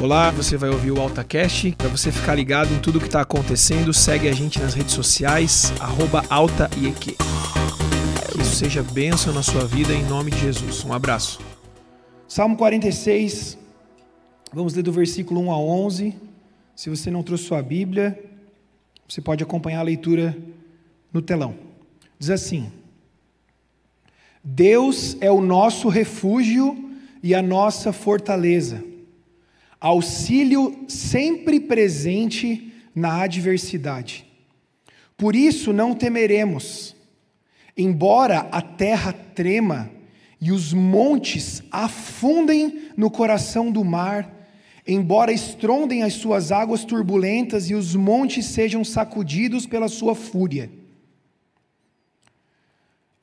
Olá, você vai ouvir o AltaCast. Para você ficar ligado em tudo que está acontecendo, segue a gente nas redes sociais, AltaIEQ. Que isso seja bênção na sua vida em nome de Jesus. Um abraço. Salmo 46, vamos ler do versículo 1 a 11. Se você não trouxe sua Bíblia, você pode acompanhar a leitura no telão. Diz assim: Deus é o nosso refúgio e a nossa fortaleza auxílio sempre presente na adversidade. Por isso não temeremos, embora a terra trema e os montes afundem no coração do mar, embora estrondem as suas águas turbulentas e os montes sejam sacudidos pela sua fúria.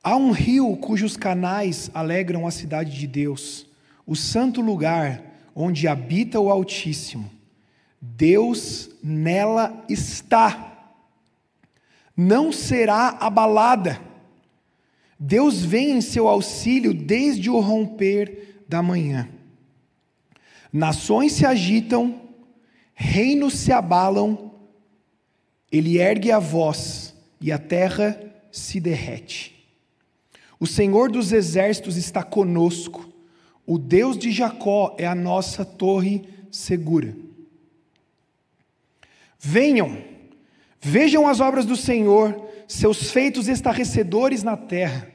Há um rio cujos canais alegram a cidade de Deus, o santo lugar onde habita o Altíssimo. Deus nela está, não será abalada. Deus vem em seu auxílio desde o romper da manhã. Nações se agitam, reinos se abalam, ele ergue a voz e a terra se derrete. O Senhor dos exércitos está conosco o Deus de Jacó é a nossa torre segura. Venham, vejam as obras do Senhor, seus feitos estarrecedores na terra.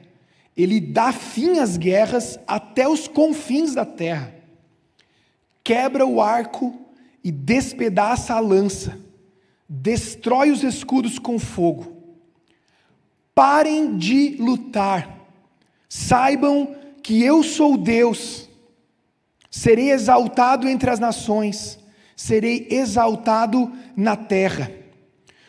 Ele dá fim às guerras até os confins da terra. Quebra o arco e despedaça a lança. Destrói os escudos com fogo. Parem de lutar. Saibam que eu sou Deus, serei exaltado entre as nações, serei exaltado na terra.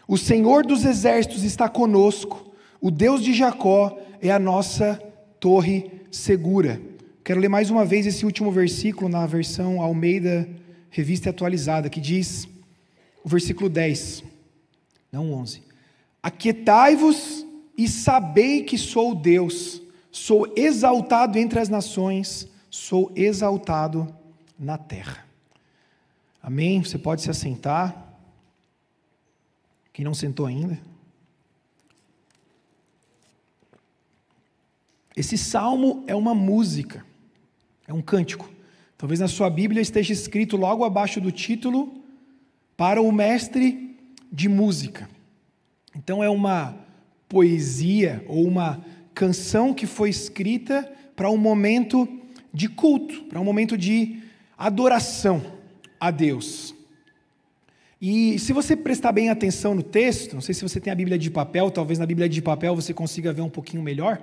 O Senhor dos exércitos está conosco, o Deus de Jacó é a nossa torre segura. Quero ler mais uma vez esse último versículo na versão Almeida Revista Atualizada, que diz, o versículo 10, não 11: Aquietai-vos e sabei que sou Deus Sou exaltado entre as nações, sou exaltado na terra. Amém? Você pode se assentar. Quem não sentou ainda? Esse salmo é uma música, é um cântico. Talvez na sua Bíblia esteja escrito logo abaixo do título, para o mestre de música. Então é uma poesia ou uma canção que foi escrita para um momento de culto, para um momento de adoração a Deus. E se você prestar bem atenção no texto, não sei se você tem a Bíblia de papel, talvez na Bíblia de papel você consiga ver um pouquinho melhor,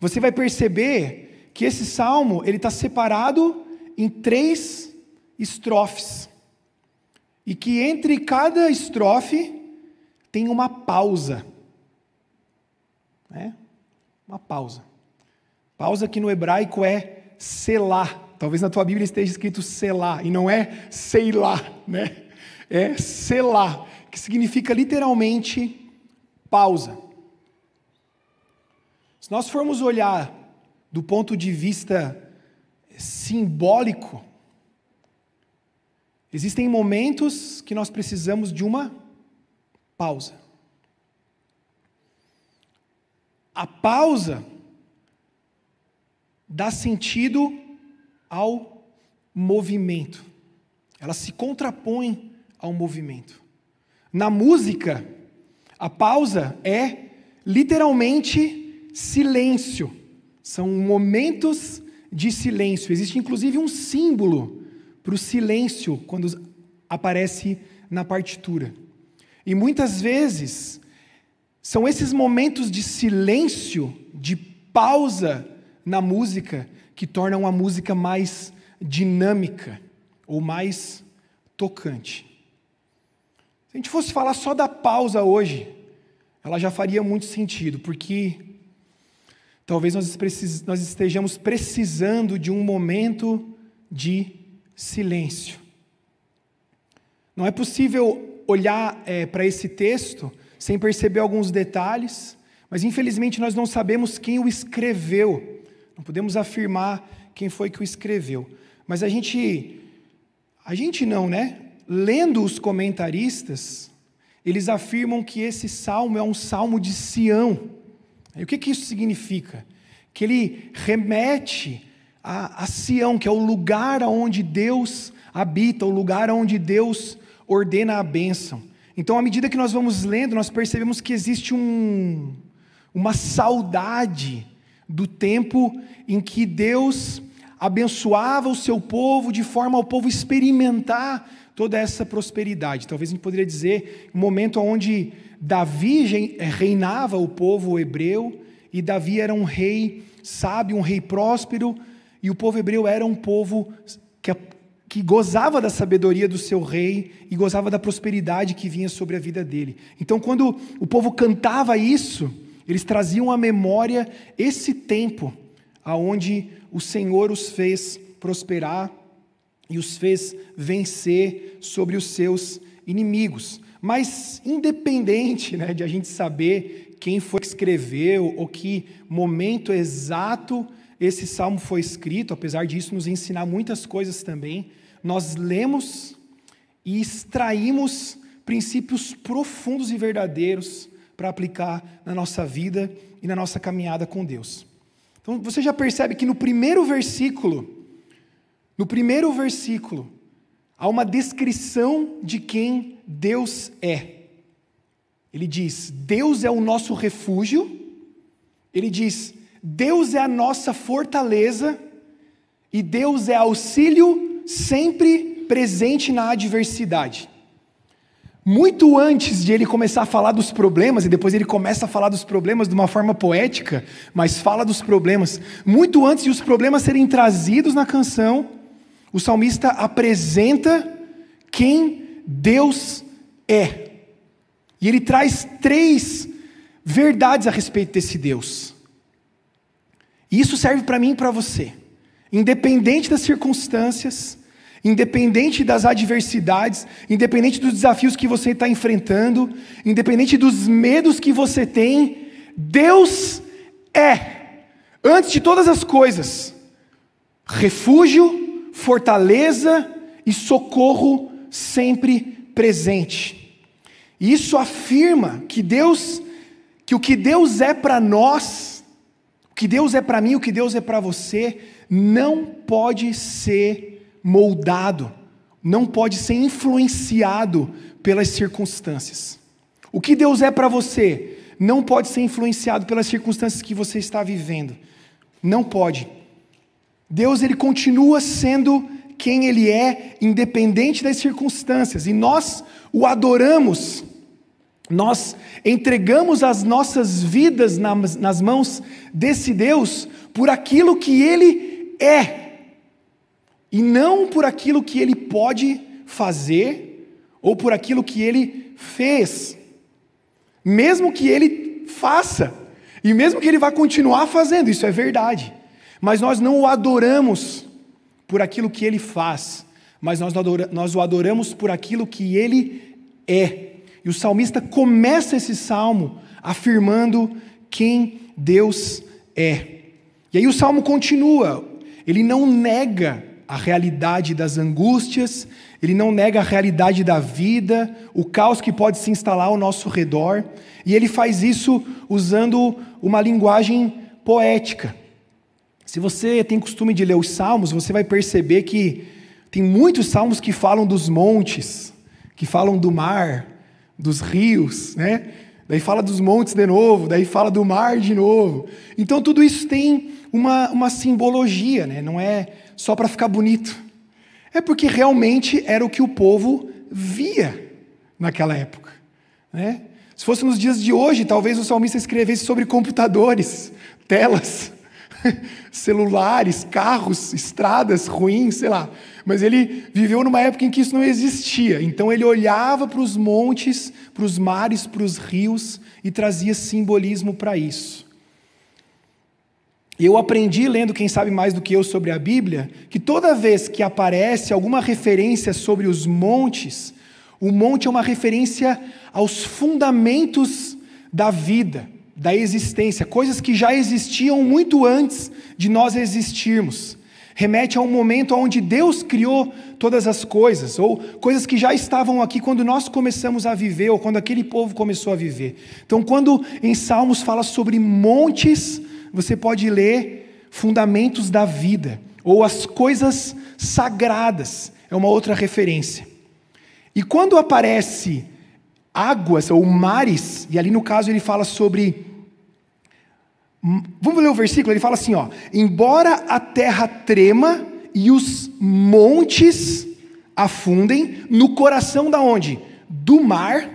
você vai perceber que esse salmo ele está separado em três estrofes e que entre cada estrofe tem uma pausa. Né? Uma pausa. Pausa que no hebraico é selar. Talvez na tua Bíblia esteja escrito selar, e não é sei lá, né? É selar, que significa literalmente pausa. Se nós formos olhar do ponto de vista simbólico, existem momentos que nós precisamos de uma pausa. A pausa dá sentido ao movimento. Ela se contrapõe ao movimento. Na música, a pausa é literalmente silêncio. São momentos de silêncio. Existe inclusive um símbolo para o silêncio quando aparece na partitura. E muitas vezes são esses momentos de silêncio, de pausa na música, que tornam a música mais dinâmica ou mais tocante. Se a gente fosse falar só da pausa hoje, ela já faria muito sentido, porque talvez nós, estejamos precisando de um momento de silêncio. Não é possível olhar é, para esse texto sem perceber alguns detalhes, mas infelizmente nós não sabemos quem o escreveu. Não podemos afirmar quem foi que o escreveu. Mas a gente A gente não, né? Lendo os comentaristas, eles afirmam que esse salmo é um salmo de Sião. E o que, que isso significa? Que ele remete a, a Sião, que é o lugar onde Deus habita, o lugar onde Deus ordena a bênção. Então, à medida que nós vamos lendo, nós percebemos que existe um, uma saudade do tempo em que Deus abençoava o seu povo de forma ao povo experimentar toda essa prosperidade. Talvez a gente poderia dizer um momento onde Davi reinava o povo hebreu e Davi era um rei sábio, um rei próspero, e o povo hebreu era um povo que, que gozava da sabedoria do seu rei e gozava da prosperidade que vinha sobre a vida dele. Então, quando o povo cantava isso, eles traziam à memória esse tempo aonde o Senhor os fez prosperar e os fez vencer sobre os seus inimigos. Mas, independente né, de a gente saber quem foi que escreveu ou que momento exato esse salmo foi escrito, apesar disso nos ensinar muitas coisas também, nós lemos e extraímos princípios profundos e verdadeiros para aplicar na nossa vida e na nossa caminhada com Deus. Então você já percebe que no primeiro versículo, no primeiro versículo, há uma descrição de quem Deus é. Ele diz: Deus é o nosso refúgio. Ele diz: Deus é a nossa fortaleza. E Deus é auxílio sempre presente na adversidade. Muito antes de ele começar a falar dos problemas, e depois ele começa a falar dos problemas de uma forma poética, mas fala dos problemas. Muito antes de os problemas serem trazidos na canção, o salmista apresenta quem Deus é. E ele traz três verdades a respeito desse Deus. E isso serve para mim e para você. Independente das circunstâncias, independente das adversidades, independente dos desafios que você está enfrentando, independente dos medos que você tem, Deus é, antes de todas as coisas, refúgio, fortaleza e socorro sempre presente. Isso afirma que Deus, que o que Deus é para nós, que Deus é para mim, o que Deus é para você, não pode ser moldado, não pode ser influenciado pelas circunstâncias. O que Deus é para você não pode ser influenciado pelas circunstâncias que você está vivendo. Não pode. Deus ele continua sendo quem ele é, independente das circunstâncias, e nós o adoramos. Nós entregamos as nossas vidas nas, mãos desse Deus por aquilo que ele é e não por aquilo que ele pode fazer ou por aquilo que ele fez. Mesmo que ele faça, e mesmo que ele vá continuar fazendo, isso é verdade. Mas nós não o adoramos por aquilo que ele faz, mas nós o adoramos por aquilo que ele é. E o salmista começa esse salmo afirmando quem Deus é. E aí o salmo continua, ele não nega a realidade das angústias, ele não nega a realidade da vida, o caos que pode se instalar ao nosso redor, e ele faz isso usando uma linguagem poética. Se você tem costume de ler os salmos, você vai perceber que tem muitos salmos que falam dos montes, que falam do mar, dos rios, né? Daí fala dos montes de novo, daí fala do mar de novo. Então tudo isso tem uma, uma simbologia, né? não é só para ficar bonito. É porque realmente era o que o povo via naquela época. Né? Se fosse nos dias de hoje, talvez o salmista escrevesse sobre computadores, telas, celulares, carros, estradas ruins, sei lá. Mas ele viveu numa época em que isso não existia. Então ele olhava para os montes, para os mares, para os rios e trazia simbolismo para isso. Eu aprendi, lendo quem sabe mais do que eu sobre a Bíblia, que toda vez que aparece alguma referência sobre os montes, o monte é uma referência aos fundamentos da vida da existência, coisas que já existiam muito antes de nós existirmos. remete a um momento onde Deus criou todas as coisas, ou coisas que já estavam aqui quando nós começamos a viver, ou quando aquele povo começou a viver. Então, quando em Salmos fala sobre montes, você pode ler fundamentos da vida, ou as coisas sagradas, é uma outra referência. E quando aparece águas ou mares, e ali no caso ele fala sobre Vamos ler o versículo? Ele fala assim: ó, embora a terra trema e os montes afundem no coração da onde? Do mar,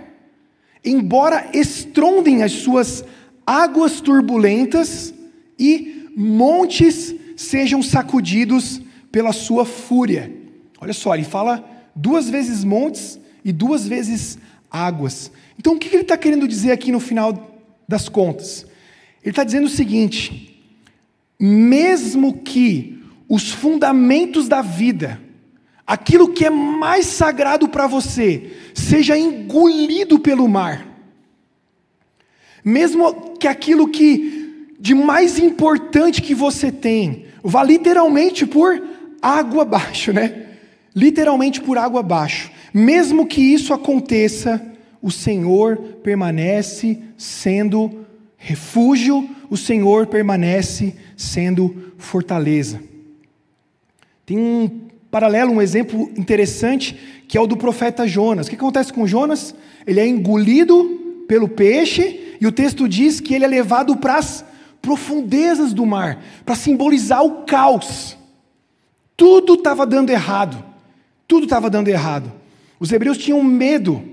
embora estrondem as suas águas turbulentas e montes sejam sacudidos pela sua fúria. Olha só, ele fala duas vezes montes e duas vezes águas. Então o que ele está querendo dizer aqui no final das contas? Ele está dizendo o seguinte: mesmo que os fundamentos da vida, aquilo que é mais sagrado para você, seja engolido pelo mar, mesmo que aquilo que de mais importante que você tem, vá literalmente por água abaixo, né? Literalmente por água abaixo. Mesmo que isso aconteça, o Senhor permanece sendo refúgio, o Senhor permanece sendo fortaleza. Tem um paralelo, um exemplo interessante, que é o do profeta Jonas. O que acontece com Jonas? Ele é engolido pelo peixe, e o texto diz que ele é levado para as profundezas do mar, para simbolizar o caos. Tudo estava dando errado. Tudo estava dando errado. Os hebreus tinham medo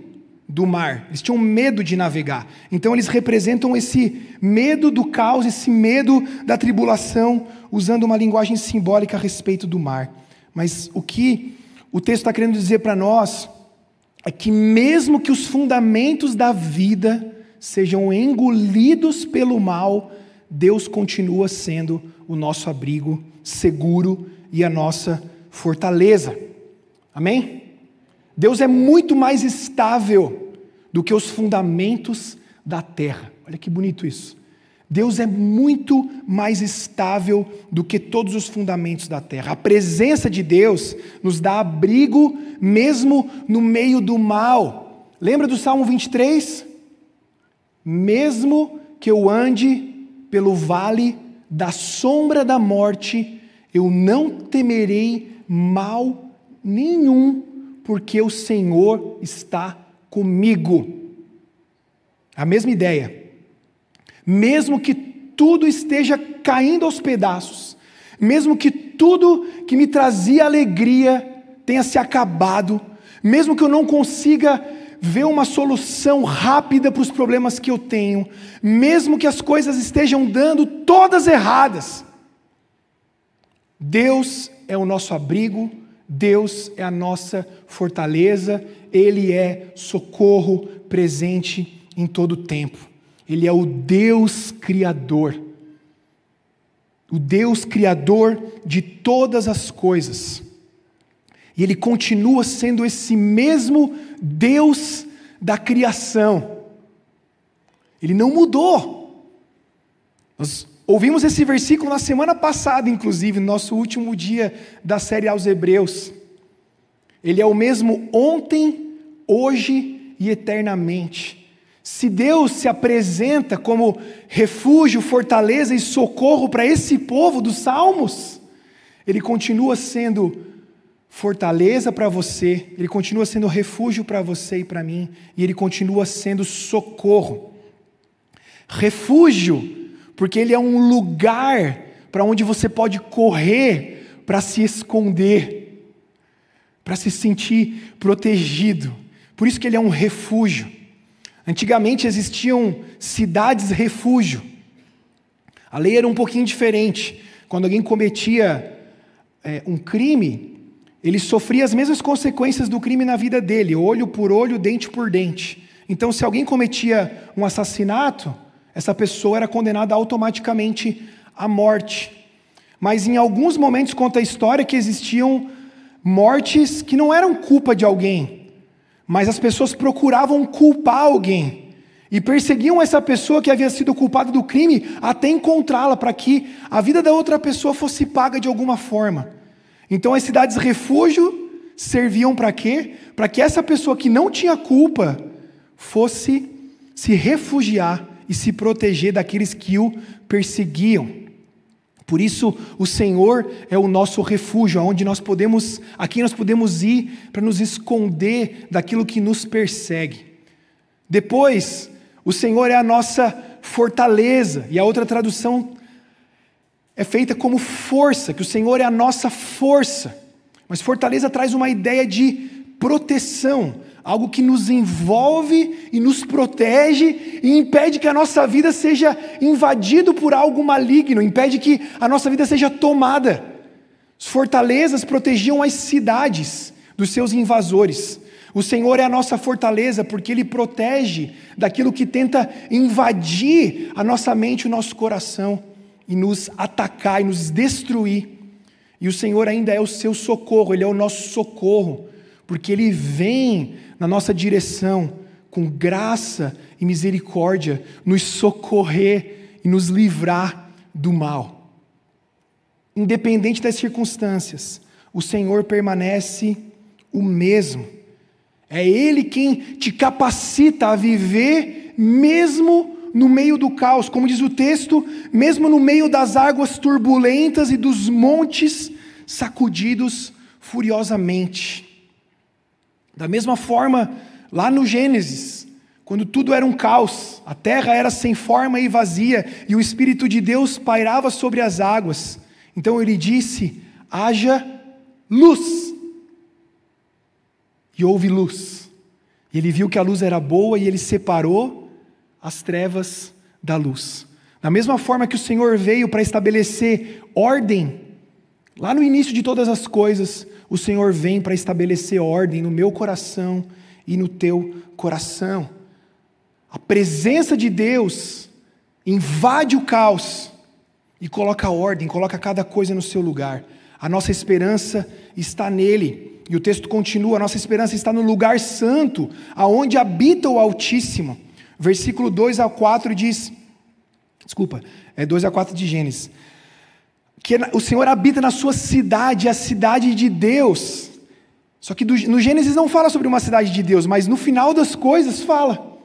do mar, eles tinham medo de navegar. Então eles representam esse medo do caos, esse medo da tribulação, usando uma linguagem simbólica a respeito do mar. Mas o que o texto está querendo dizer para nós é que, mesmo que os fundamentos da vida sejam engolidos pelo mal, Deus continua sendo o nosso abrigo seguro e a nossa fortaleza. Amém? Deus é muito mais estável do que os fundamentos da terra. Olha que bonito isso. Deus é muito mais estável do que todos os fundamentos da terra. A presença de Deus nos dá abrigo mesmo no meio do mal. Lembra do Salmo 23? Mesmo que eu ande pelo vale da sombra da morte, eu não temerei mal nenhum, porque o Senhor está comigo. A mesma ideia. Mesmo que tudo esteja caindo aos pedaços, mesmo que tudo que me trazia alegria tenha se acabado, mesmo que eu não consiga ver uma solução rápida para os problemas que eu tenho, mesmo que as coisas estejam dando todas erradas, Deus é o nosso abrigo, Deus é a nossa fortaleza, Ele é socorro presente em todo o tempo. Ele é o Deus Criador. O Deus Criador de todas as coisas. E Ele continua sendo esse mesmo Deus da criação. Ele não mudou. Nós Ouvimos esse versículo na semana passada, inclusive, no nosso último dia da série aos Hebreus. Ele é o mesmo ontem, hoje e eternamente. Se Deus se apresenta como refúgio, fortaleza e socorro para esse povo dos Salmos, Ele continua sendo fortaleza para você, Ele continua sendo refúgio para você e para mim, e Ele continua sendo socorro. Refúgio porque ele é um lugar para onde você pode correr para se esconder, para se sentir protegido. Por isso que ele é um refúgio. Antigamente existiam cidades refúgio. A lei era um pouquinho diferente. Quando alguém cometia é, um crime, ele sofria as mesmas consequências do crime na vida dele, olho por olho, dente por dente. Então, se alguém cometia um assassinato, essa pessoa era condenada automaticamente à morte. Mas em alguns momentos conta a história que existiam mortes que não eram culpa de alguém, mas as pessoas procuravam culpar alguém e perseguiam essa pessoa que havia sido culpada do crime até encontrá-la para que a vida da outra pessoa fosse paga de alguma forma. Então as cidades refúgio serviam para quê? Para que essa pessoa que não tinha culpa fosse se refugiar e se proteger daqueles que o perseguiam. Por isso, o Senhor é o nosso refúgio, onde nós podemos, aqui nós podemos ir para nos esconder daquilo que nos persegue. Depois, o Senhor é a nossa fortaleza, e a outra tradução é feita como força, que o Senhor é a nossa força. Mas fortaleza traz uma ideia de proteção, algo que nos envolve e nos protege e impede que a nossa vida seja invadido por algo maligno, impede que a nossa vida seja tomada. As fortalezas protegiam as cidades dos seus invasores. O Senhor é a nossa fortaleza porque Ele protege daquilo que tenta invadir a nossa mente o nosso coração e nos atacar e nos destruir. E o Senhor ainda é o seu socorro, Ele é o nosso socorro, porque Ele vem na nossa direção com graça e misericórdia, nos socorrer e nos livrar do mal. Independente das circunstâncias, o Senhor permanece o mesmo. É Ele quem te capacita a viver mesmo no meio do caos, como diz o texto, mesmo no meio das águas turbulentas e dos montes sacudidos furiosamente. Da mesma forma, lá no Gênesis, quando tudo era um caos, a terra era sem forma e vazia, e o Espírito de Deus pairava sobre as águas, então ele disse: haja luz. E houve luz. E ele viu que a luz era boa e ele separou as trevas da luz. Da mesma forma que o Senhor veio para estabelecer ordem, lá no início de todas as coisas, o Senhor vem para estabelecer ordem no meu coração e no teu coração. A presença de Deus invade o caos e coloca ordem, coloca cada coisa no seu lugar. A nossa esperança está nele. E o texto continua: a nossa esperança está no lugar santo, aonde habita o Altíssimo. Versículo 2 a 4 diz: Desculpa, é 2 a 4 de Gênesis. Que o Senhor habita na sua cidade, a cidade de Deus. Só que no Gênesis não fala sobre uma cidade de Deus, mas no final das coisas fala.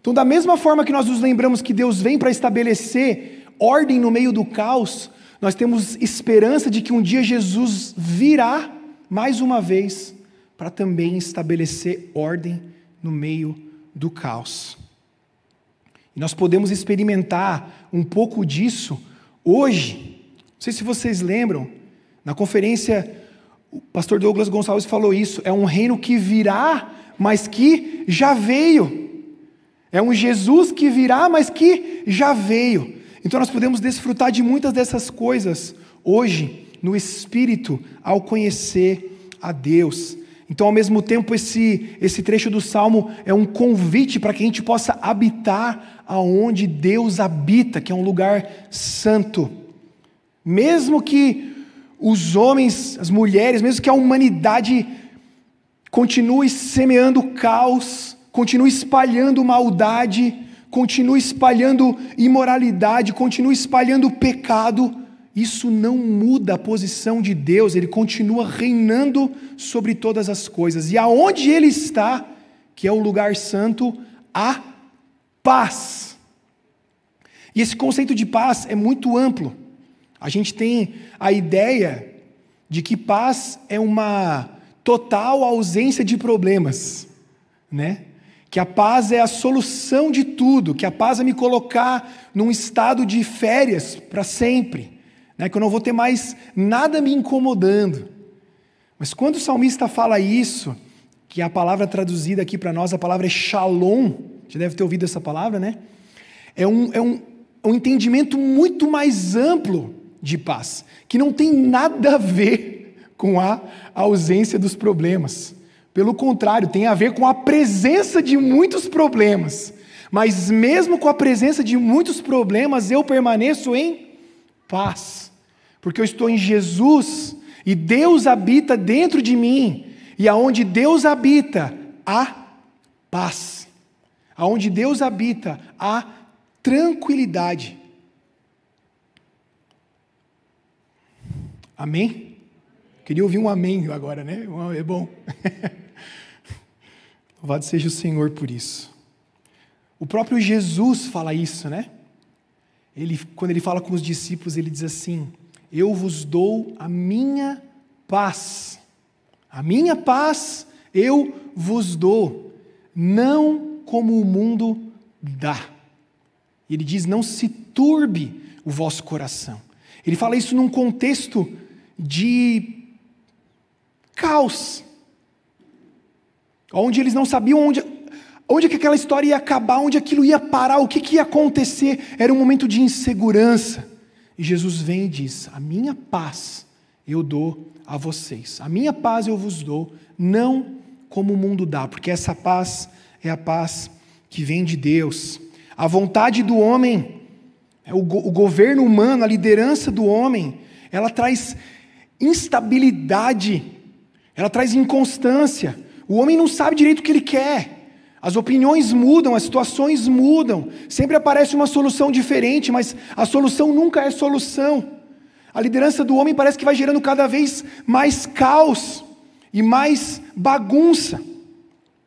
Então, da mesma forma que nós nos lembramos que Deus vem para estabelecer ordem no meio do caos, nós temos esperança de que um dia Jesus virá mais uma vez para também estabelecer ordem no meio do caos. E nós podemos experimentar um pouco disso hoje. Não sei se vocês lembram, na conferência, o pastor Douglas Gonçalves falou isso: é um reino que virá, mas que já veio. É um Jesus que virá, mas que já veio. Então nós podemos desfrutar de muitas dessas coisas hoje, no Espírito, ao conhecer a Deus. Então, ao mesmo tempo, esse, esse trecho do Salmo é um convite para que a gente possa habitar aonde Deus habita, que é um lugar santo. Mesmo que os homens, as mulheres, mesmo que a humanidade continue semeando caos, continue espalhando maldade, continue espalhando imoralidade, continue espalhando pecado, isso não muda a posição de Deus, ele continua reinando sobre todas as coisas. E aonde ele está, que é o lugar santo, há paz. E esse conceito de paz é muito amplo. A gente tem a ideia de que paz é uma total ausência de problemas, né? Que a paz é a solução de tudo, que a paz é me colocar num estado de férias para sempre né, que eu não vou ter mais nada me incomodando. Mas quando o salmista fala isso, que a palavra traduzida aqui para nós, a palavra é shalom, você deve ter ouvido essa palavra, né? É um, é um, um entendimento muito mais amplo de paz, que não tem nada a ver com a ausência dos problemas. Pelo contrário, tem a ver com a presença de muitos problemas. Mas mesmo com a presença de muitos problemas, eu permaneço em paz porque eu estou em Jesus e Deus habita dentro de mim, e aonde Deus habita, há paz. Aonde Deus habita, há tranquilidade. Amém? Queria ouvir um amém agora, né? É bom. Louvado seja o Senhor por isso. O próprio Jesus fala isso, né? Ele, quando ele fala com os discípulos, ele diz assim: Eu vos dou a minha paz. A minha paz eu vos dou, não como o mundo dá. Ele diz: Não se turbe o vosso coração. Ele fala isso num contexto de caos. Onde eles não sabiam onde, onde que aquela história ia acabar, onde aquilo ia parar, o que, que ia acontecer. Era um momento de insegurança. E Jesus vem e diz: A minha paz eu dou a vocês. A minha paz eu vos dou, não como o mundo dá, porque essa paz é a paz que vem de Deus. A vontade do homem, é o, o governo humano, a liderança do homem, ela traz instabilidade ela traz inconstância. O homem não sabe direito o que ele quer. As opiniões mudam, as situações mudam. Sempre aparece uma solução diferente, mas a solução nunca é solução. A liderança do homem parece que vai gerando cada vez mais caos e mais bagunça.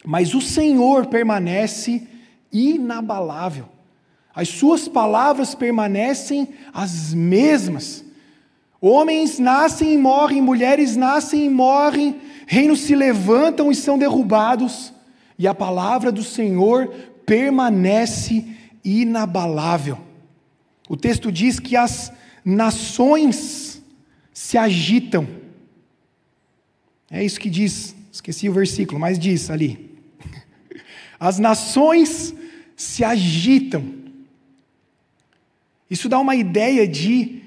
Mas o Senhor permanece inabalável. As suas palavras permanecem as mesmas. Homens nascem e morrem, mulheres nascem e morrem, reinos se levantam e são derrubados, e a palavra do Senhor permanece inabalável. O texto diz que as nações se agitam. É isso que diz, esqueci o versículo, mas diz ali. As nações se agitam. Isso dá uma ideia de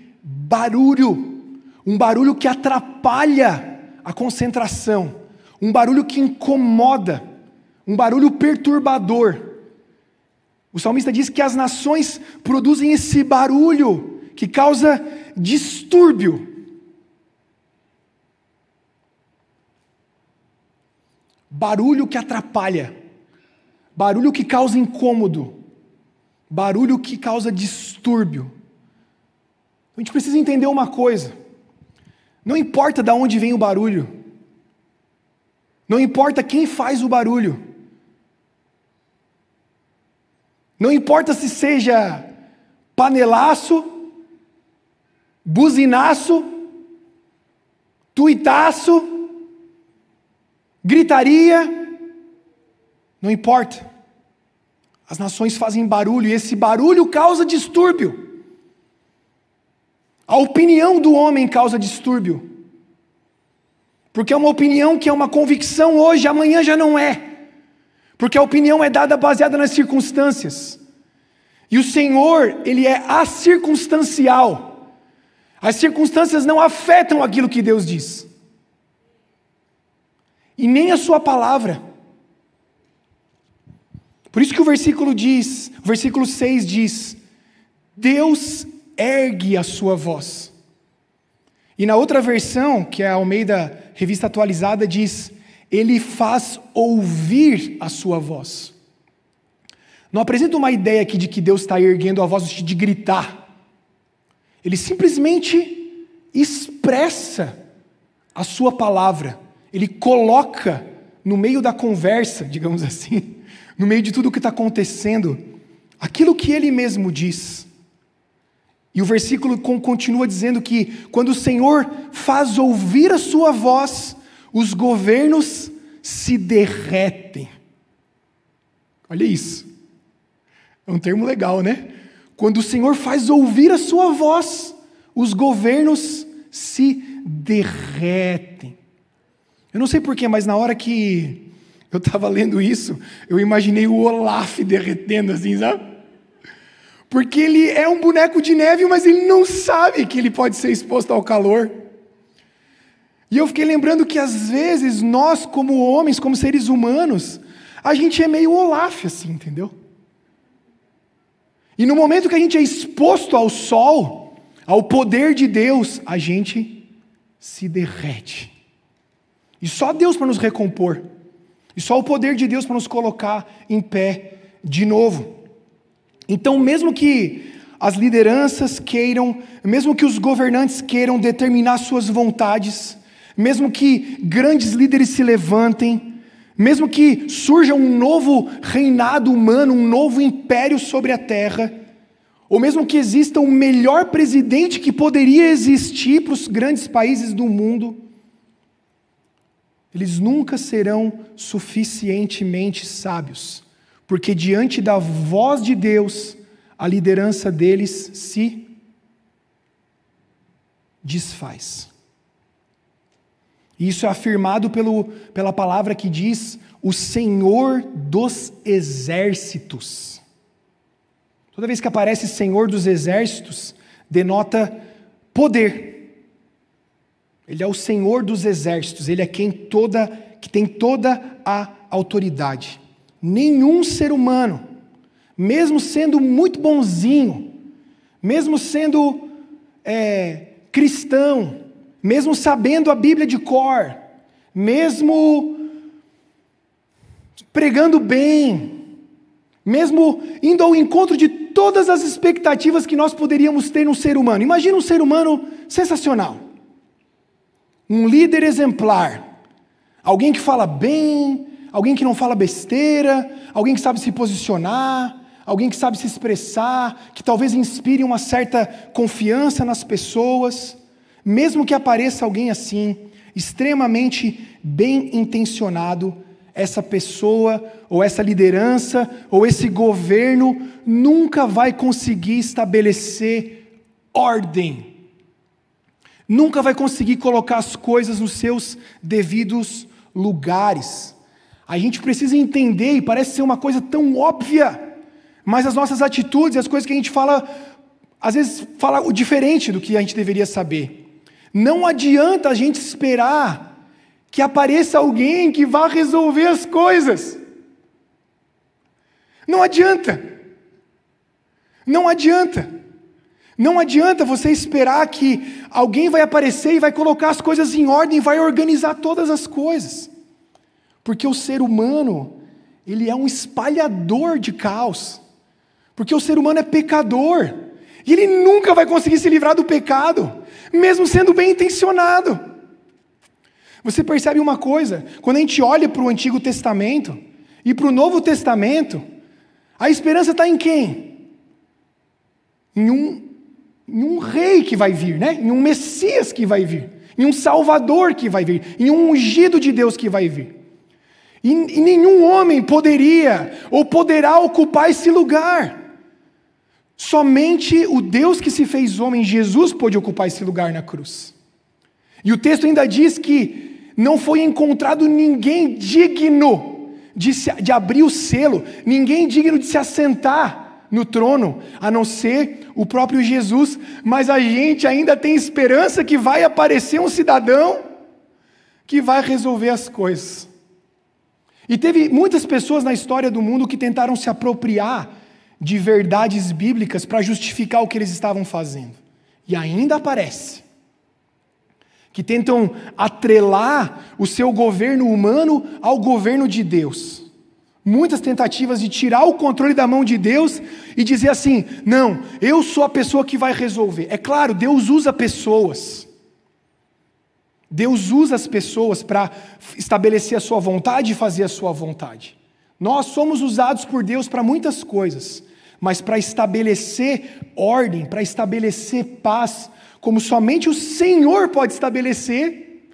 barulho, um barulho que atrapalha a concentração, um barulho que incomoda, um barulho perturbador. O salmista diz que as nações produzem esse barulho que causa distúrbio. Barulho que atrapalha, barulho que causa incômodo, barulho que causa distúrbio. A gente precisa entender uma coisa: não importa de onde vem o barulho, não importa quem faz o barulho, não importa se seja panelaço, buzinaço, tuitaço, gritaria, não importa. As nações fazem barulho e esse barulho causa distúrbio. A opinião do homem causa distúrbio. Porque é uma opinião que é uma convicção hoje, amanhã já não é. Porque a opinião é dada baseada nas circunstâncias. E o Senhor, Ele é acircunstancial. As circunstâncias não afetam aquilo que Deus diz. E nem a Sua palavra. Por isso que o versículo diz, o versículo 6 diz: Deus ergue a sua voz. E na outra versão, que é a Almeida Revista Atualizada, diz: Ele faz ouvir a sua voz. Não apresenta uma ideia aqui de que Deus está erguendo a voz de gritar. Ele simplesmente expressa a sua palavra. Ele coloca no meio da conversa, digamos assim, no meio de tudo o que está acontecendo, aquilo que ele mesmo diz. E o versículo continua dizendo que quando o Senhor faz ouvir a sua voz, os governos se derretem. Olha isso. É um termo legal, né? Quando o Senhor faz ouvir a sua voz, os governos se derretem. Eu não sei porquê, mas na hora que eu estava lendo isso, eu imaginei o Olaf derretendo assim, sabe? Porque ele é um boneco de neve, mas ele não sabe que ele pode ser exposto ao calor. E eu fiquei lembrando que às vezes nós, como homens, como seres humanos, a gente é meio Olaf assim, entendeu? E no momento que a gente é exposto ao sol, ao poder de Deus, a gente se derrete. E só Deus para nos recompor. E só o poder de Deus para nos colocar em pé de novo. Então, mesmo que as lideranças queiram, mesmo que os governantes queiram determinar suas vontades, mesmo que grandes líderes se levantem, mesmo que surja um novo reinado humano, um novo império sobre a terra, ou mesmo que exista o melhor presidente que poderia existir para os grandes países do mundo, eles nunca serão suficientemente sábios, porque diante da voz de Deus, a liderança deles se desfaz. Isso é afirmado pelo, pela palavra que diz o Senhor dos Exércitos. Toda vez que aparece Senhor dos Exércitos, denota poder. Ele é o Senhor dos Exércitos, ele é quem toda que tem toda a autoridade. Nenhum ser humano, mesmo sendo muito bonzinho, mesmo sendo é, cristão, mesmo sabendo a Bíblia de cor, mesmo pregando bem, mesmo indo ao encontro de todas as expectativas que nós poderíamos ter num ser humano. Imagina um ser humano sensacional, um líder exemplar, alguém que fala bem, alguém que não fala besteira, alguém que sabe se posicionar, alguém que sabe se expressar, que talvez inspire uma certa confiança nas pessoas. Mesmo que apareça alguém assim, extremamente bem intencionado, essa pessoa, ou essa liderança, ou esse governo nunca vai conseguir estabelecer ordem, nunca vai conseguir colocar as coisas nos seus devidos lugares. A gente precisa entender, e parece ser uma coisa tão óbvia, mas as nossas atitudes, as coisas que a gente fala, às vezes fala o diferente do que a gente deveria saber. Não adianta a gente esperar que apareça alguém que vá resolver as coisas. Não adianta. Não adianta. Não adianta você esperar que alguém vai aparecer e vai colocar as coisas em ordem, vai organizar todas as coisas. Porque o ser humano, ele é um espalhador de caos. Porque o ser humano é pecador. E ele nunca vai conseguir se livrar do pecado mesmo sendo bem intencionado. Você percebe uma coisa, quando a gente olha para o Antigo Testamento e para o Novo Testamento, a esperança está em quem? Em um, em um rei que vai vir, né? em um Messias que vai vir, em um Salvador que vai vir, em um ungido de Deus que vai vir. E, e nenhum homem poderia ou poderá ocupar esse lugar. Somente o Deus que se fez homem, Jesus, pôde ocupar esse lugar na cruz. E o texto ainda diz que não foi encontrado ninguém digno de, se, de abrir o selo, ninguém digno de se assentar no trono, a não ser o próprio Jesus, mas a gente ainda tem esperança que vai aparecer um cidadão que vai resolver as coisas. E teve muitas pessoas na história do mundo que tentaram se apropriar de verdades bíblicas para justificar o que eles estavam fazendo. E ainda aparece que tentam atrelar o seu governo humano ao governo de Deus. Muitas tentativas de tirar o controle da mão de Deus e dizer assim: não, eu sou a pessoa que vai resolver. É claro, Deus usa pessoas. Deus usa as pessoas para estabelecer a sua vontade e fazer a sua vontade. Nós somos usados por Deus para muitas coisas, mas para estabelecer ordem, para estabelecer paz, como somente o Senhor pode estabelecer,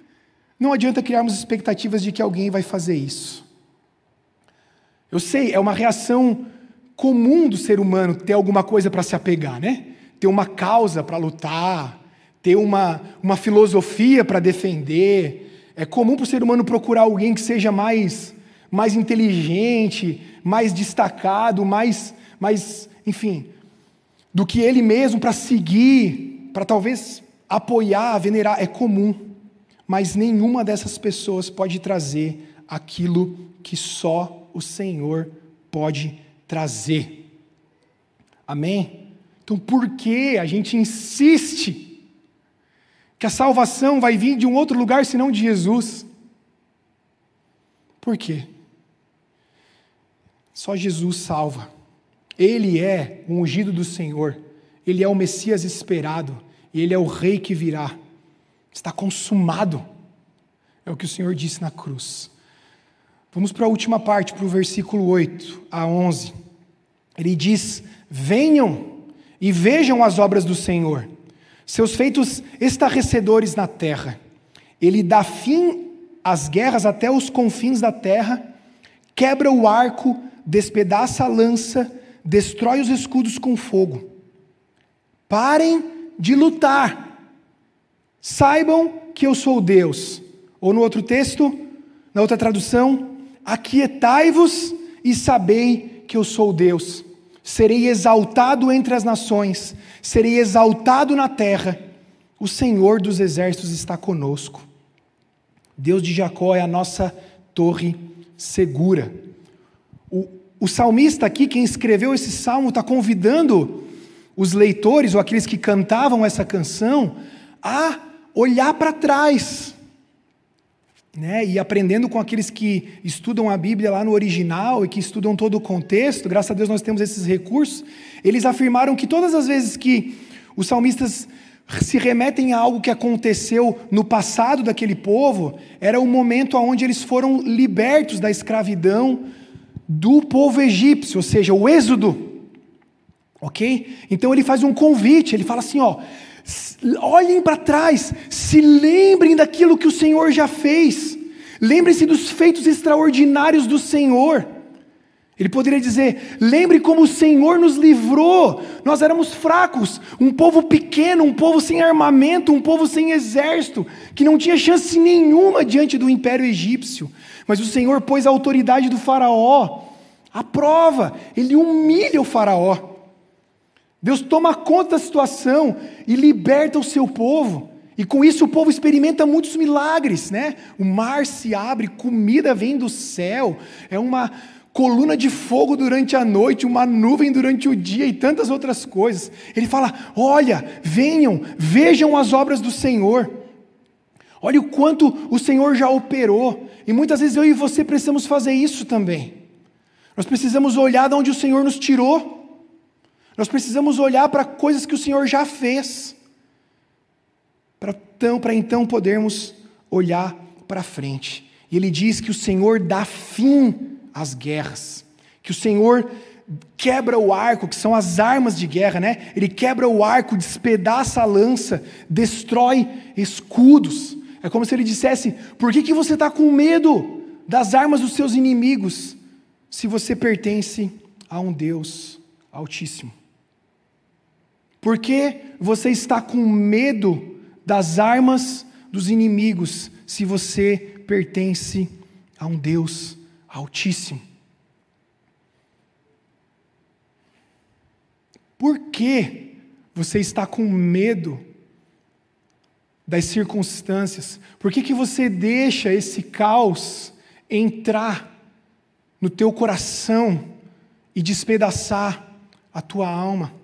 não adianta criarmos expectativas de que alguém vai fazer isso. Eu sei, é uma reação comum do ser humano ter alguma coisa para se apegar, né? Ter uma causa para lutar, ter uma, uma filosofia para defender. É comum para o ser humano procurar alguém que seja mais, mais inteligente, mais destacado, mais mas, enfim, do que ele mesmo para seguir, para talvez apoiar, venerar, é comum. Mas nenhuma dessas pessoas pode trazer aquilo que só o Senhor pode trazer. Amém? Então, por que a gente insiste que a salvação vai vir de um outro lugar senão de Jesus? Por quê? Só Jesus salva. Ele é o ungido do Senhor, ele é o Messias esperado, ele é o rei que virá. Está consumado. É o que o Senhor disse na cruz. Vamos para a última parte, para o versículo 8 a 11. Ele diz: Venham e vejam as obras do Senhor, seus feitos estarrecedores na terra. Ele dá fim às guerras até os confins da terra, quebra o arco, despedaça a lança, destrói os escudos com fogo. Parem de lutar. Saibam que eu sou Deus. Ou no outro texto, na outra tradução, aquietai-vos e sabei que eu sou Deus. Serei exaltado entre as nações, serei exaltado na terra. O Senhor dos exércitos está conosco. Deus de Jacó é a nossa torre segura. O, o salmista aqui, quem escreveu esse salmo, está convidando os leitores ou aqueles que cantavam essa canção a olhar para trás né, e aprendendo com aqueles que estudam a Bíblia lá no original e que estudam todo o contexto, graças a Deus nós temos esses recursos, eles afirmaram que todas as vezes que os salmistas se remetem a algo que aconteceu no passado daquele povo, era o momento onde eles foram libertos da escravidão do povo egípcio, ou seja, o êxodo. Ok? Então ele faz um convite, ele fala assim: ó, olhem para trás, se lembrem daquilo que o Senhor já fez, lembrem-se dos feitos extraordinários do Senhor. Ele poderia dizer: lembre como o Senhor nos livrou. Nós éramos fracos, um povo pequeno, um povo sem armamento, um povo sem exército, que não tinha chance nenhuma diante do império egípcio. Mas o Senhor pôs a autoridade do Faraó à prova, ele humilha o Faraó. Deus toma conta da situação e liberta o seu povo. E com isso o povo experimenta muitos milagres, né? O mar se abre, comida vem do céu, é uma coluna de fogo durante a noite, uma nuvem durante o dia e tantas outras coisas. Ele fala: Olha, venham, vejam as obras do Senhor. Olha o quanto o Senhor já operou. E muitas vezes eu e você precisamos fazer isso também. Nós precisamos olhar de onde o Senhor nos tirou. Nós precisamos olhar para coisas que o Senhor já fez, para então, então podermos olhar para frente. E ele diz que o Senhor dá fim às guerras, que o Senhor quebra o arco, que são as armas de guerra, né? Ele quebra o arco, despedaça a lança, destrói escudos. É como se ele dissesse: por que, que você está com medo das armas dos seus inimigos, se você pertence a um Deus Altíssimo? Por que você está com medo das armas dos inimigos se você pertence a um Deus Altíssimo? Por que você está com medo das circunstâncias? Por que, que você deixa esse caos entrar no teu coração e despedaçar a tua alma?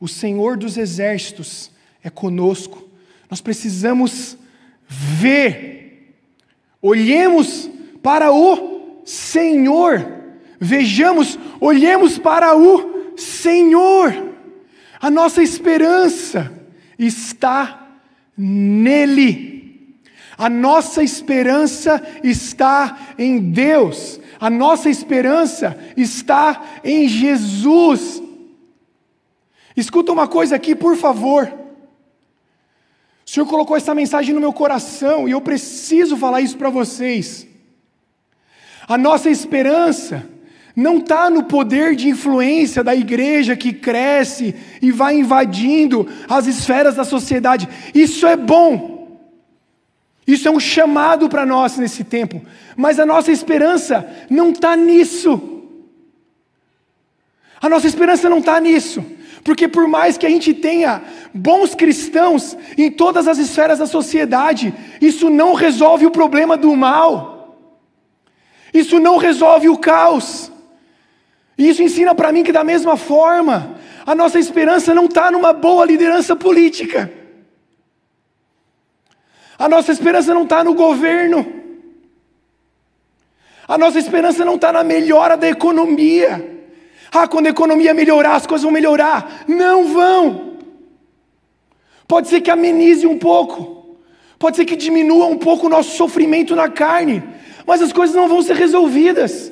O Senhor dos exércitos é conosco. Nós precisamos ver. Olhemos para o Senhor. Vejamos, olhemos para o Senhor. A nossa esperança está nele. A nossa esperança está em Deus. A nossa esperança está em Jesus. Escuta uma coisa aqui, por favor. O Senhor colocou essa mensagem no meu coração e eu preciso falar isso para vocês. A nossa esperança não está no poder de influência da igreja que cresce e vai invadindo as esferas da sociedade. Isso é bom. Isso é um chamado para nós nesse tempo. Mas a nossa esperança não está nisso. A nossa esperança não está nisso. Porque por mais que a gente tenha bons cristãos em todas as esferas da sociedade, isso não resolve o problema do mal. Isso não resolve o caos. E isso ensina para mim que da mesma forma, a nossa esperança não está numa boa liderança política. A nossa esperança não está no governo. A nossa esperança não está na melhora da economia. Ah, quando a economia melhorar, as coisas vão melhorar. Não vão. Pode ser que amenize um pouco. Pode ser que diminua um pouco o nosso sofrimento na carne, mas as coisas não vão ser resolvidas.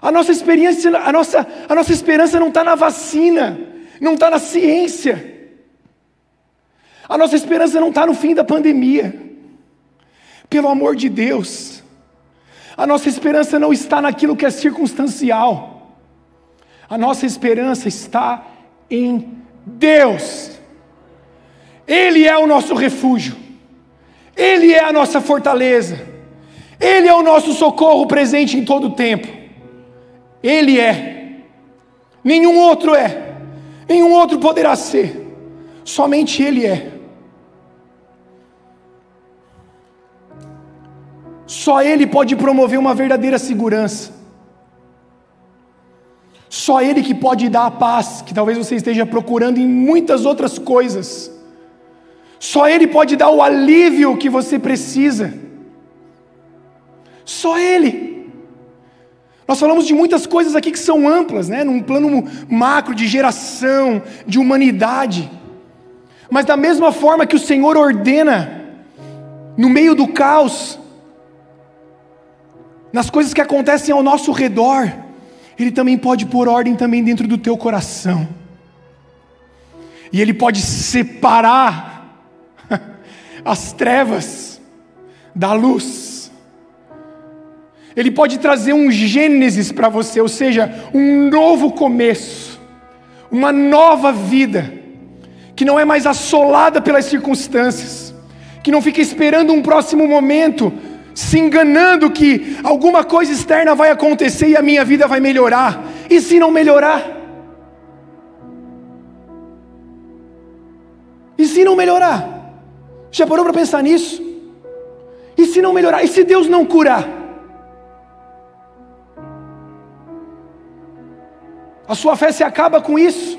A nossa experiência, a nossa, a nossa esperança não está na vacina, não está na ciência. A nossa esperança não está no fim da pandemia. Pelo amor de Deus, a nossa esperança não está naquilo que é circunstancial. A nossa esperança está em Deus. Ele é o nosso refúgio. Ele é a nossa fortaleza. Ele é o nosso socorro presente em todo o tempo. Ele é. Nenhum outro é. Nenhum outro poderá ser. Somente Ele é. Só Ele pode promover uma verdadeira segurança. Só Ele que pode dar a paz que talvez você esteja procurando em muitas outras coisas. Só Ele pode dar o alívio que você precisa. Só Ele. Nós falamos de muitas coisas aqui que são amplas, né? num plano macro de geração, de humanidade. Mas da mesma forma que o Senhor ordena, no meio do caos, nas coisas que acontecem ao nosso redor, Ele também pode pôr ordem também dentro do teu coração. E Ele pode separar as trevas da luz. Ele pode trazer um Gênesis para você, ou seja, um novo começo, uma nova vida, que não é mais assolada pelas circunstâncias, que não fica esperando um próximo momento, se enganando que alguma coisa externa vai acontecer e a minha vida vai melhorar. E se não melhorar? E se não melhorar? Já parou para pensar nisso? E se não melhorar? E se Deus não curar? A sua fé se acaba com isso?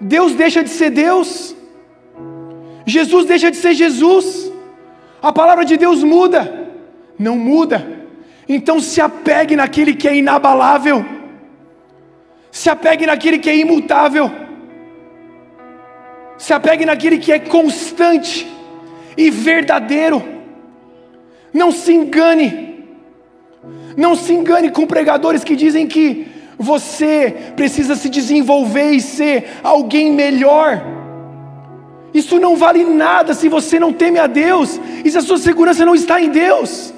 Deus deixa de ser Deus? Jesus deixa de ser Jesus? A palavra de Deus muda? Não muda. Então se apegue naquele que é inabalável. Se apegue naquele que é imutável. Se apegue naquele que é constante e verdadeiro. Não se engane. Não se engane com pregadores que dizem que você precisa se desenvolver e ser alguém melhor. Isso não vale nada se você não teme a Deus e se a sua segurança não está em Deus.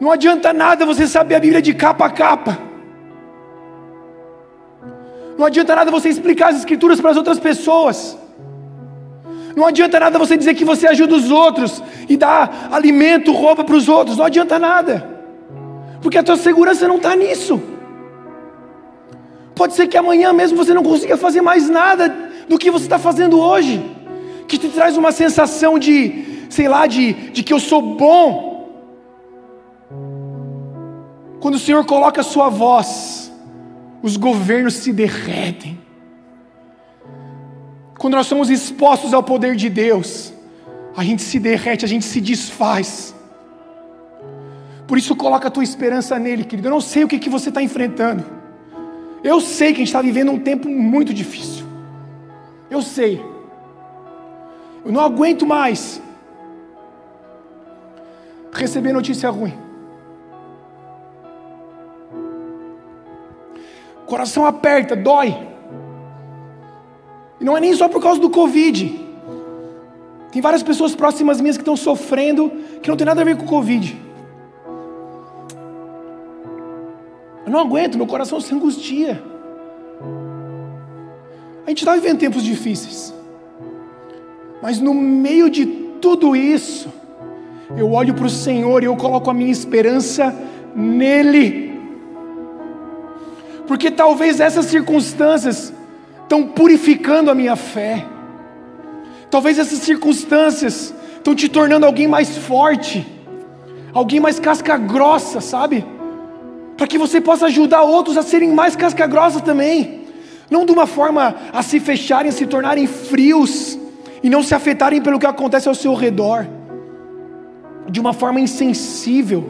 Não adianta nada você saber a Bíblia de capa a capa. Não adianta nada você explicar as escrituras para as outras pessoas. Não adianta nada você dizer que você ajuda os outros e dá alimento, roupa para os outros. Não adianta nada. Porque a tua segurança não está nisso. Pode ser que amanhã mesmo você não consiga fazer mais nada do que você está fazendo hoje. Que te traz uma sensação de, sei lá, de, de que eu sou bom. Quando o Senhor coloca a sua voz os governos se derretem. Quando nós somos expostos ao poder de Deus, a gente se derrete, a gente se desfaz. Por isso coloca a tua esperança nele, querido. Eu não sei o que, que você está enfrentando. Eu sei que a gente está vivendo um tempo muito difícil. Eu sei. Eu não aguento mais receber notícia ruim. Coração aperta, dói. E não é nem só por causa do Covid. Tem várias pessoas próximas minhas que estão sofrendo, que não tem nada a ver com o Covid. Eu não aguento, meu coração se angustia. A gente está vivendo tempos difíceis. Mas no meio de tudo isso, eu olho para o Senhor e eu coloco a minha esperança nele porque talvez essas circunstâncias estão purificando a minha fé, talvez essas circunstâncias estão te tornando alguém mais forte, alguém mais casca grossa, sabe? Para que você possa ajudar outros a serem mais casca grossa também, não de uma forma a se fecharem, a se tornarem frios e não se afetarem pelo que acontece ao seu redor, de uma forma insensível,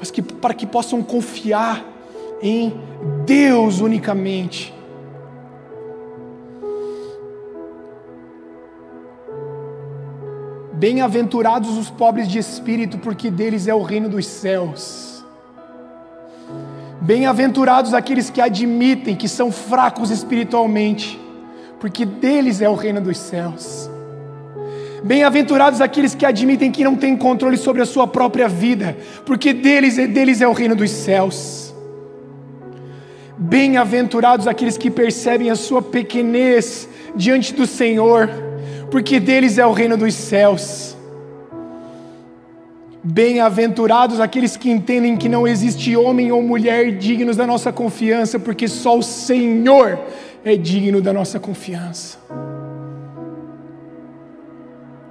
mas que para que possam confiar em Deus unicamente. Bem-aventurados os pobres de espírito, porque deles é o reino dos céus. Bem-aventurados aqueles que admitem que são fracos espiritualmente, porque deles é o reino dos céus. Bem-aventurados aqueles que admitem que não têm controle sobre a sua própria vida, porque deles, deles é o reino dos céus. Bem-aventurados aqueles que percebem a sua pequenez diante do Senhor, porque deles é o reino dos céus. Bem-aventurados aqueles que entendem que não existe homem ou mulher dignos da nossa confiança, porque só o Senhor é digno da nossa confiança.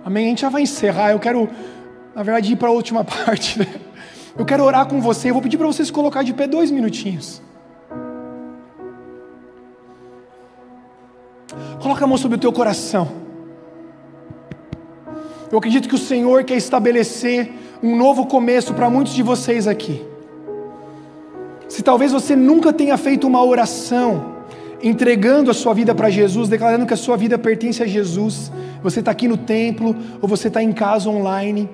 Amém? A gente já vai encerrar. Eu quero, na verdade, ir para a última parte. Né? Eu quero orar com você. Eu vou pedir para você se colocar de pé dois minutinhos. Coloca a mão sobre o teu coração. Eu acredito que o Senhor quer estabelecer um novo começo para muitos de vocês aqui. Se talvez você nunca tenha feito uma oração entregando a sua vida para Jesus, declarando que a sua vida pertence a Jesus, você está aqui no templo ou você está em casa online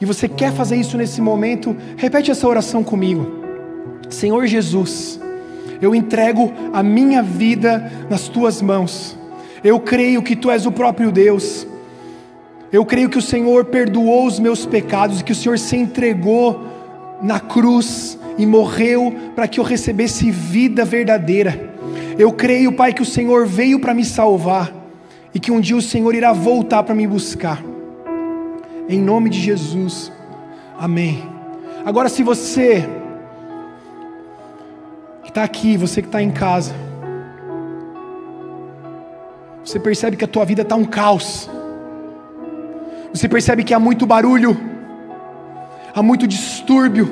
e você quer fazer isso nesse momento, repete essa oração comigo. Senhor Jesus, eu entrego a minha vida nas tuas mãos. Eu creio que tu és o próprio Deus. Eu creio que o Senhor perdoou os meus pecados e que o Senhor se entregou na cruz e morreu para que eu recebesse vida verdadeira. Eu creio, Pai, que o Senhor veio para me salvar e que um dia o Senhor irá voltar para me buscar. Em nome de Jesus. Amém. Agora, se você que está aqui, você que está em casa, você percebe que a tua vida está um caos. Você percebe que há muito barulho, há muito distúrbio.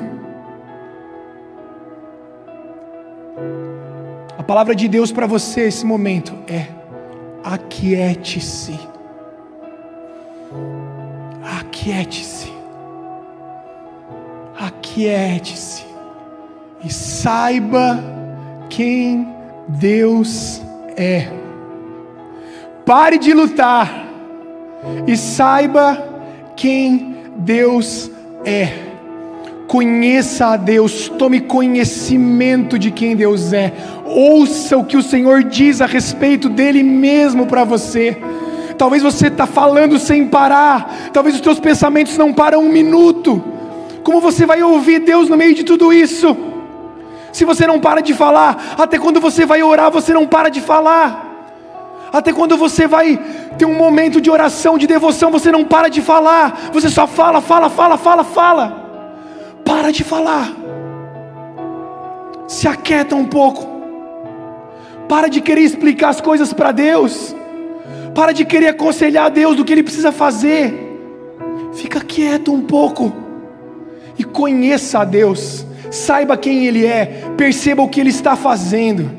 A palavra de Deus para você esse momento é aquiete-se. Aquiete-se. Aquiete-se. E saiba quem Deus é. Pare de lutar e saiba quem Deus é. Conheça a Deus, tome conhecimento de quem Deus é, ouça o que o Senhor diz a respeito dele mesmo para você. Talvez você está falando sem parar, talvez os teus pensamentos não param um minuto. Como você vai ouvir Deus no meio de tudo isso? Se você não para de falar, até quando você vai orar, você não para de falar. Até quando você vai ter um momento de oração, de devoção, você não para de falar. Você só fala, fala, fala, fala, fala. Para de falar. Se aquieta um pouco. Para de querer explicar as coisas para Deus. Para de querer aconselhar a Deus do que Ele precisa fazer. Fica quieto um pouco. E conheça a Deus. Saiba quem Ele é. Perceba o que Ele está fazendo.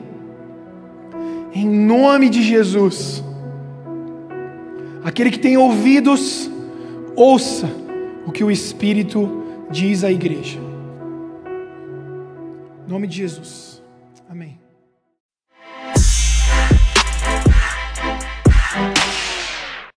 Em nome de Jesus. Aquele que tem ouvidos, ouça o que o Espírito diz a igreja. Em nome de Jesus.